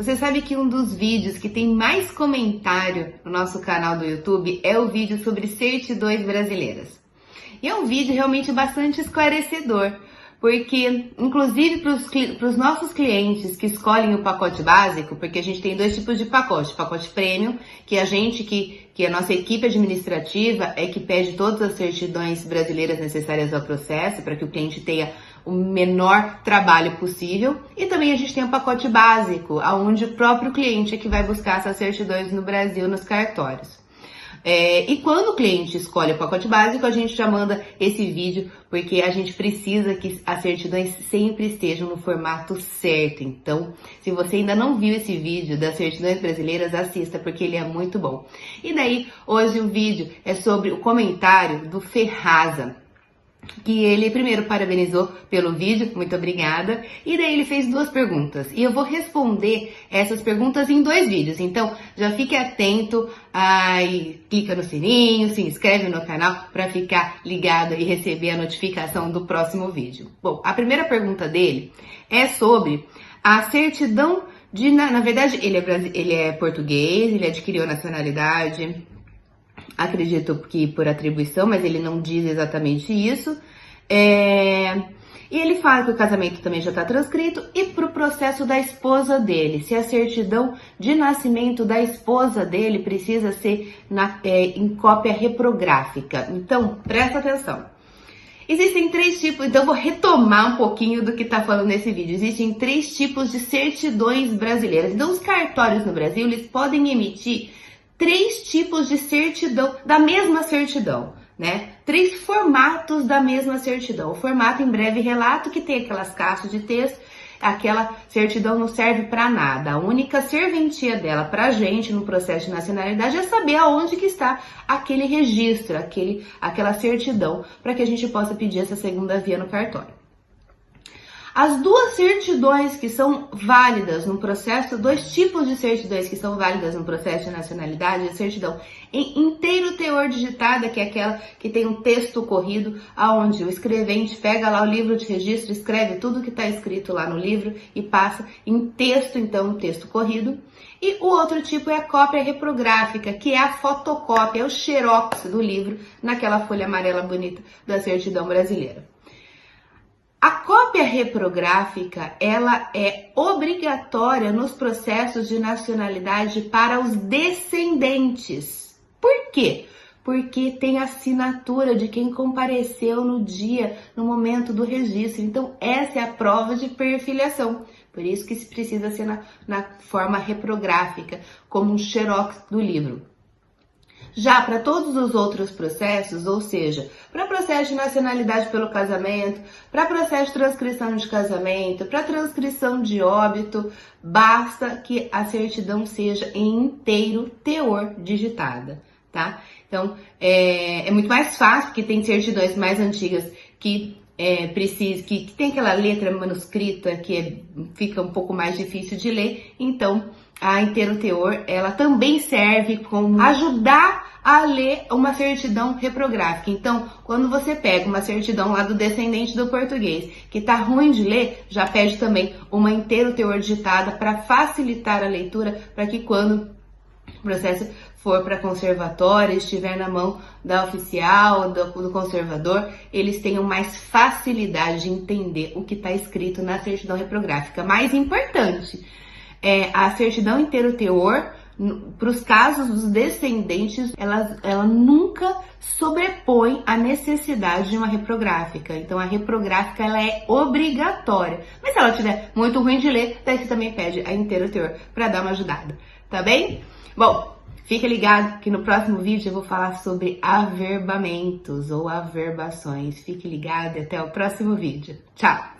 Você sabe que um dos vídeos que tem mais comentário no nosso canal do YouTube é o vídeo sobre certidões brasileiras. E é um vídeo realmente bastante esclarecedor, porque inclusive para os nossos clientes que escolhem o pacote básico, porque a gente tem dois tipos de pacote, pacote premium, que a gente que, que a nossa equipe administrativa é que pede todas as certidões brasileiras necessárias ao processo para que o cliente tenha o menor trabalho possível. E também a gente tem o pacote básico, aonde o próprio cliente é que vai buscar essas certidões no Brasil nos cartórios. É, e quando o cliente escolhe o pacote básico, a gente já manda esse vídeo, porque a gente precisa que as certidões sempre estejam no formato certo. Então, se você ainda não viu esse vídeo das certidões brasileiras, assista, porque ele é muito bom. E daí, hoje o vídeo é sobre o comentário do Ferraza que ele primeiro parabenizou pelo vídeo, muito obrigada, e daí ele fez duas perguntas. E eu vou responder essas perguntas em dois vídeos. Então, já fique atento aí, clica no sininho, se inscreve no canal para ficar ligado e receber a notificação do próximo vídeo. Bom, a primeira pergunta dele é sobre a certidão de, na, na verdade, ele é, ele é português, ele adquiriu nacionalidade acredito que por atribuição, mas ele não diz exatamente isso. É... E ele fala que o casamento também já está transcrito e para o processo da esposa dele, se a certidão de nascimento da esposa dele precisa ser na, é, em cópia reprográfica. Então, presta atenção. Existem três tipos, então vou retomar um pouquinho do que está falando nesse vídeo. Existem três tipos de certidões brasileiras. Então, os cartórios no Brasil, eles podem emitir três tipos de certidão, da mesma certidão, né? Três formatos da mesma certidão. O formato em breve relato, que tem aquelas caixas de texto, aquela certidão não serve para nada. A única serventia dela para gente no processo de nacionalidade é saber aonde que está aquele registro, aquele, aquela certidão, para que a gente possa pedir essa segunda via no cartório. As duas certidões que são válidas no processo, dois tipos de certidões que são válidas no processo de nacionalidade, a certidão em inteiro teor digitada, que é aquela que tem um texto corrido, aonde o escrevente pega lá o livro de registro, escreve tudo que está escrito lá no livro e passa em texto, então, um texto corrido. E o outro tipo é a cópia reprográfica, que é a fotocópia, é o xerox do livro naquela folha amarela bonita da certidão brasileira. A cópia reprográfica, ela é obrigatória nos processos de nacionalidade para os descendentes. Por quê? Porque tem assinatura de quem compareceu no dia, no momento do registro. Então, essa é a prova de perfiliação. Por isso que se precisa ser na, na forma reprográfica, como um xerox do livro. Já para todos os outros processos, ou seja, para processo de nacionalidade pelo casamento, para processo de transcrição de casamento, para transcrição de óbito, basta que a certidão seja em inteiro teor digitada, tá? Então, é, é muito mais fácil, porque tem certidões mais antigas que é, precisa, que, que, tem aquela letra manuscrita que é, fica um pouco mais difícil de ler, então a inteiro teor ela também serve como ajudar a ler uma certidão reprográfica. Então, quando você pega uma certidão lá do descendente do português que tá ruim de ler, já pede também uma inteiro teor digitada para facilitar a leitura, para que quando o processo for para conservatório, estiver na mão da oficial, do, do, conservador, eles tenham mais facilidade de entender o que está escrito na certidão reprográfica. Mais importante, é a certidão inteiro teor, para os casos dos descendentes, ela, ela nunca sobrepõe a necessidade de uma reprográfica. Então a reprográfica ela é obrigatória. Mas se ela tiver muito ruim de ler, daí você também pede a inteiro teor para dar uma ajudada, tá bem? Bom, Fique ligado que no próximo vídeo eu vou falar sobre averbamentos ou averbações. Fique ligado e até o próximo vídeo. Tchau!